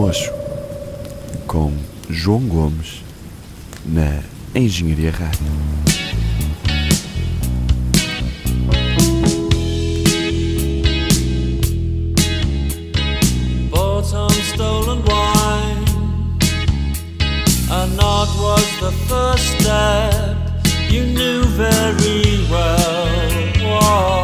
Mocho, com João Gomes, na Engenharia Rádio. A was the first step you knew very well. Whoa.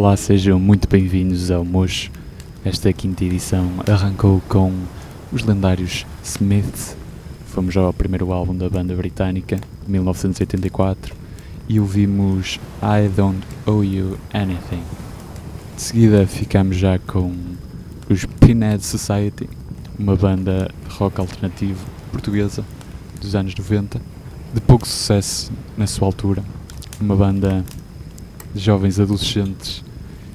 Olá, sejam muito bem-vindos ao Mojo. Esta quinta edição arrancou com os lendários Smiths. Fomos ao primeiro álbum da banda britânica, 1984, e ouvimos I Don't Owe You Anything. De seguida ficamos já com os Pinhead Society, uma banda rock alternativo portuguesa dos anos 90, de pouco sucesso na sua altura, uma banda de jovens adolescentes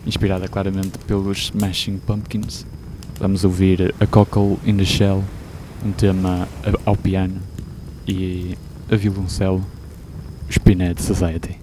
inspirada claramente pelos Smashing Pumpkins. Vamos ouvir A Cockle in the Shell, um tema ao piano, e a violoncelo, Spinhead Society.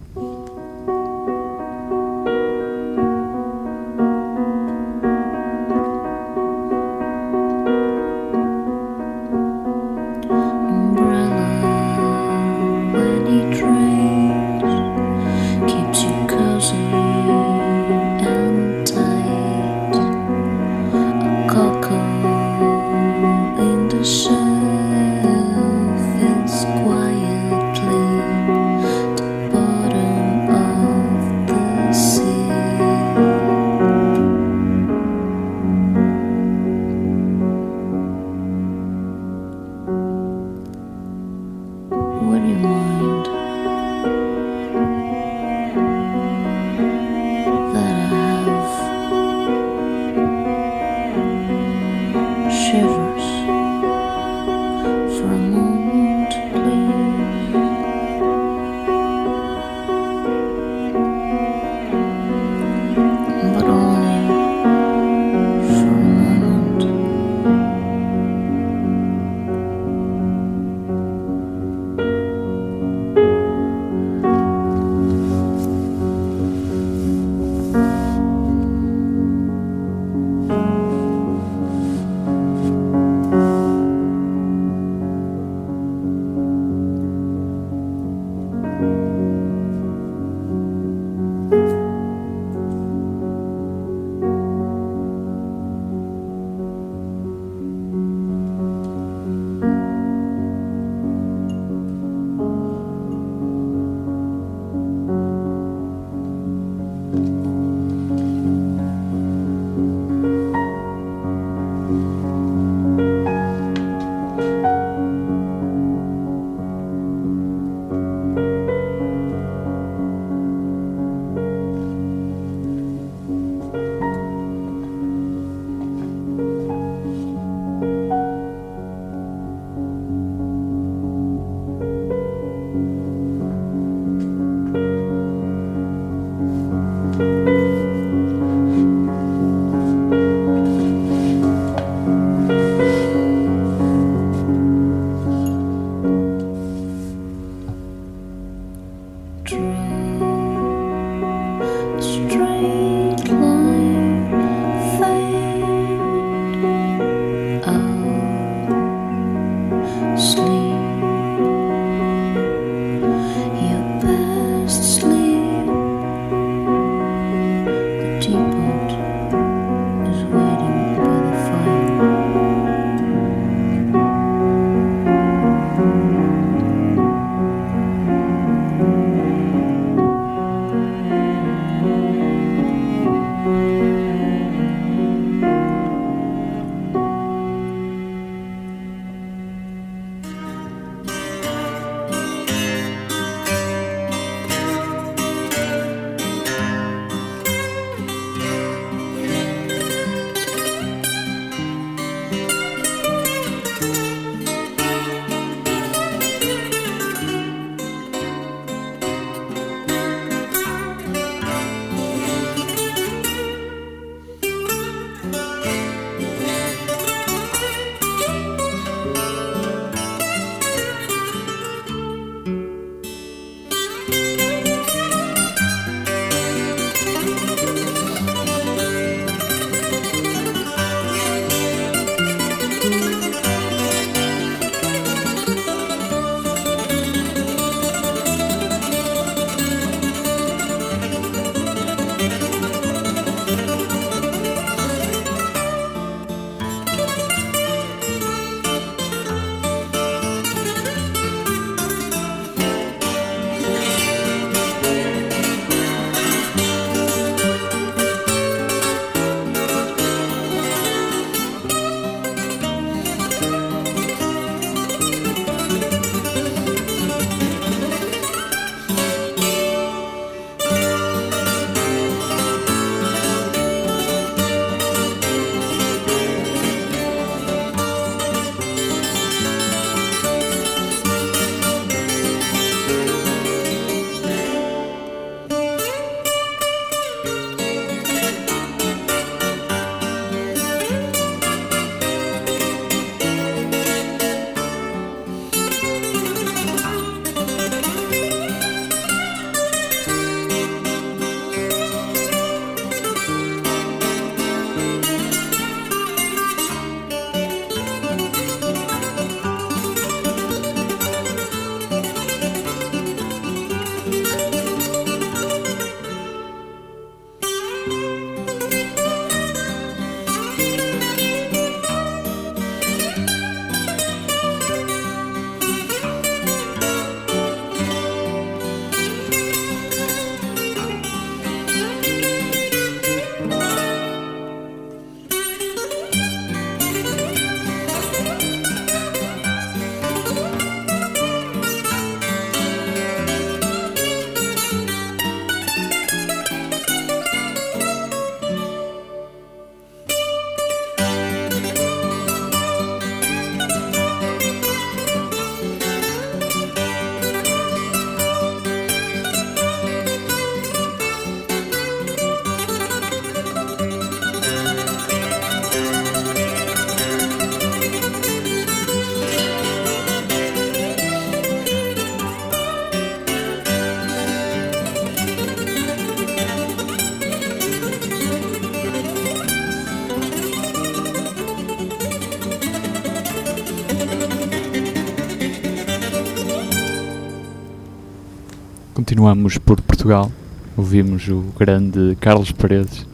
Continuamos por Portugal. Ouvimos o grande Carlos Paredes.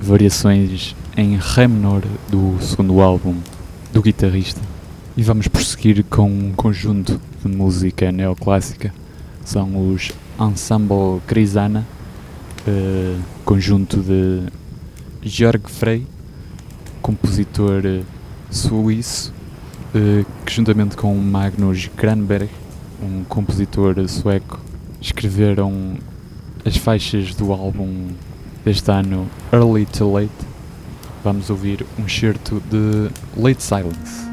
Variações em Ré menor do segundo álbum do guitarrista. E vamos prosseguir com um conjunto de música neoclássica. São os Ensemble Crisana, eh, conjunto de Georg Frey, compositor eh, suíço, eh, que juntamente com Magnus Granberg, um compositor sueco, escreveram as faixas do álbum deste ano Early to Late. Vamos ouvir um certo de Late Silence.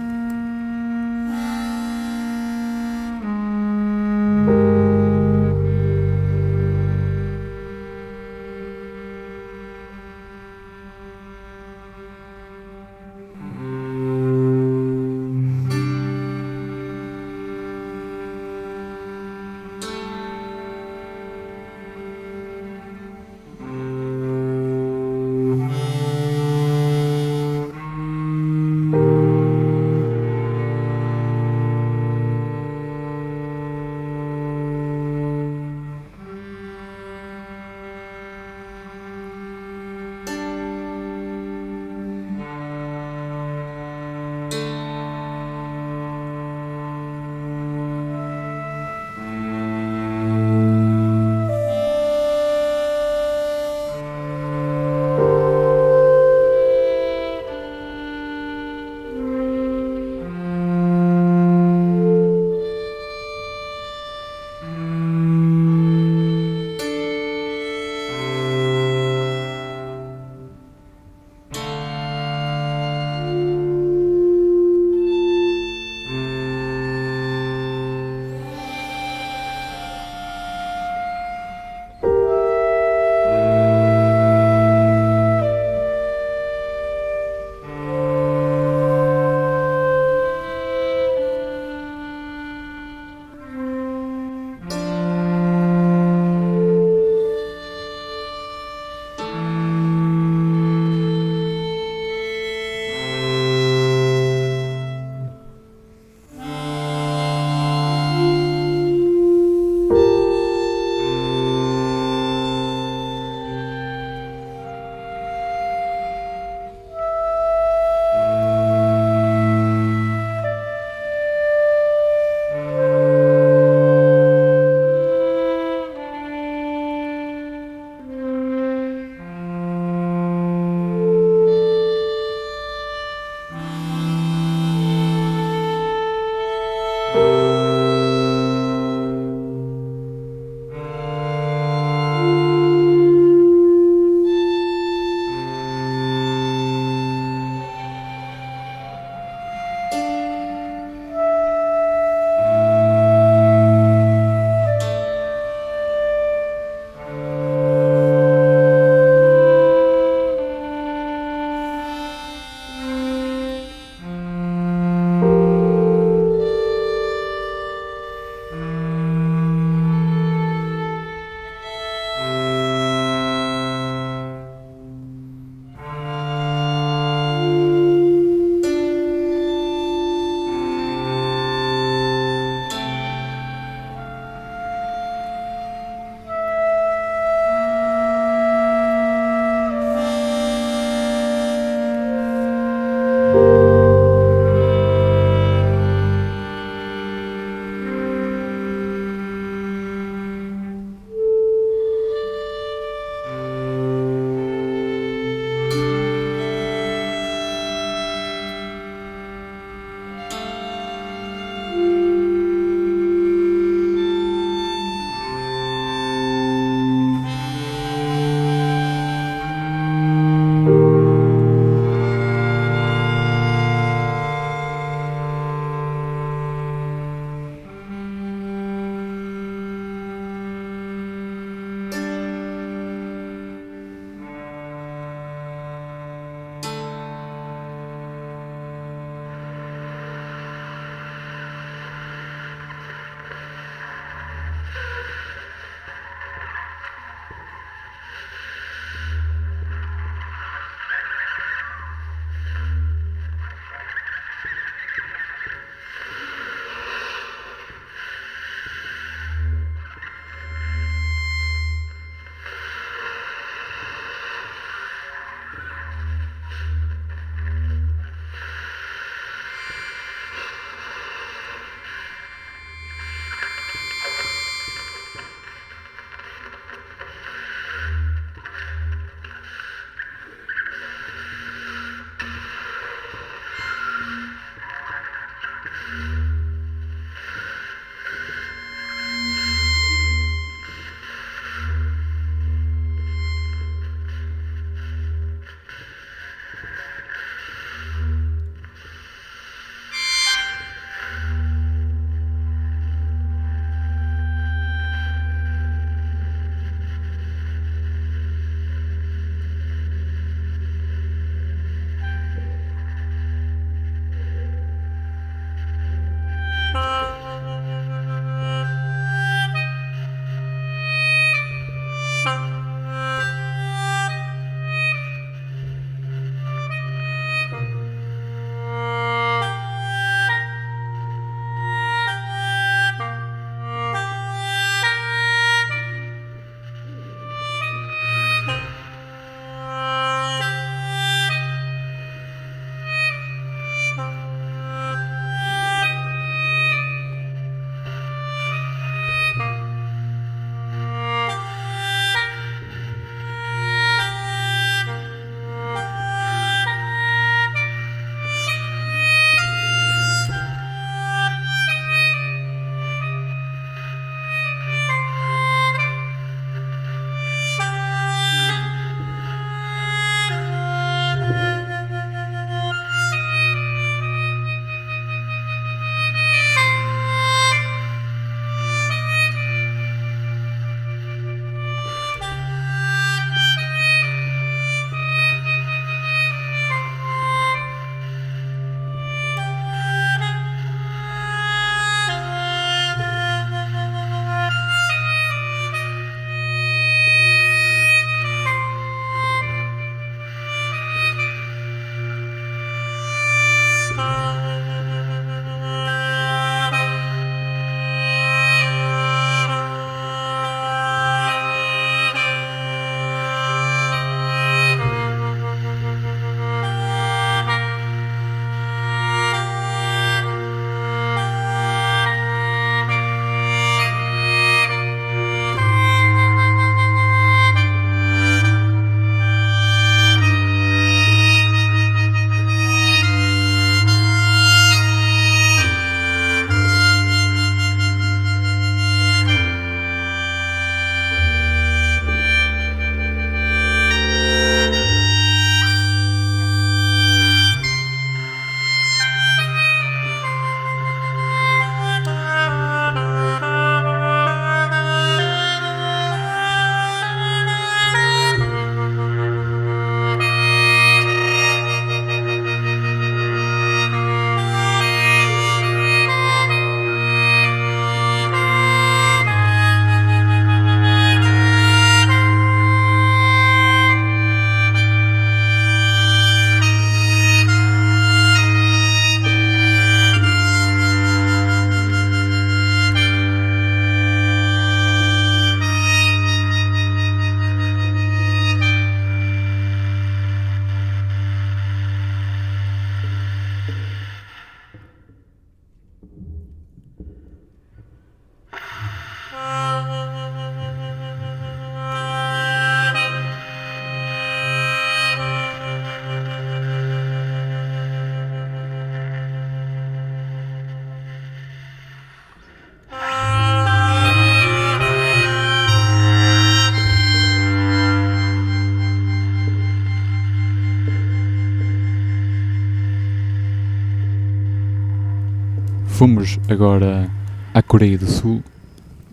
Agora à Coreia do Sul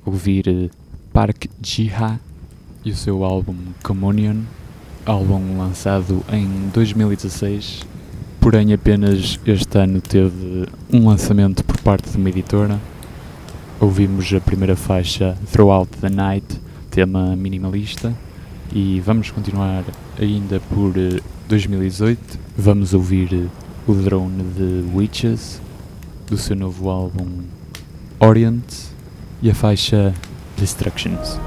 ouvir eh, Park Ji-ha e o seu álbum Communion, álbum lançado em 2016, porém apenas este ano teve um lançamento por parte de uma editora. Ouvimos a primeira faixa Throughout the Night, tema minimalista, e vamos continuar ainda por eh, 2018. Vamos ouvir eh, o drone de Witches do seu novo álbum Orient e a faixa Destructions.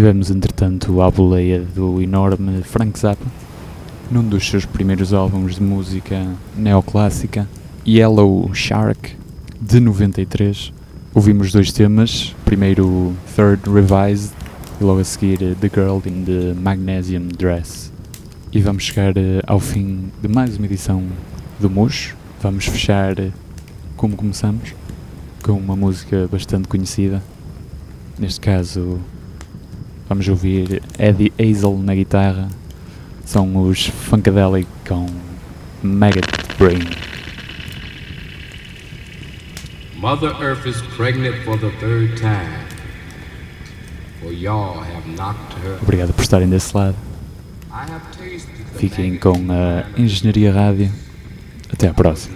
Estivemos, entretanto, à boleia do enorme Frank Zappa, num dos seus primeiros álbuns de música neoclássica, Yellow Shark, de 93. Ouvimos dois temas, primeiro Third Revised e logo a seguir The Girl in the Magnesium Dress. E vamos chegar eh, ao fim de mais uma edição do Mush. Vamos fechar eh, como começamos, com uma música bastante conhecida. Neste caso, Vamos ouvir Eddie Hazel na guitarra. São os Funkadelic com Maggot Brain. Mother Earth is pregnant for the third time. For y'all have knocked her. Obrigado por estarem desse lado. Fiquem com a Engenharia Rádio. Até à próxima.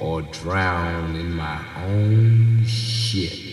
or drown in my own shit.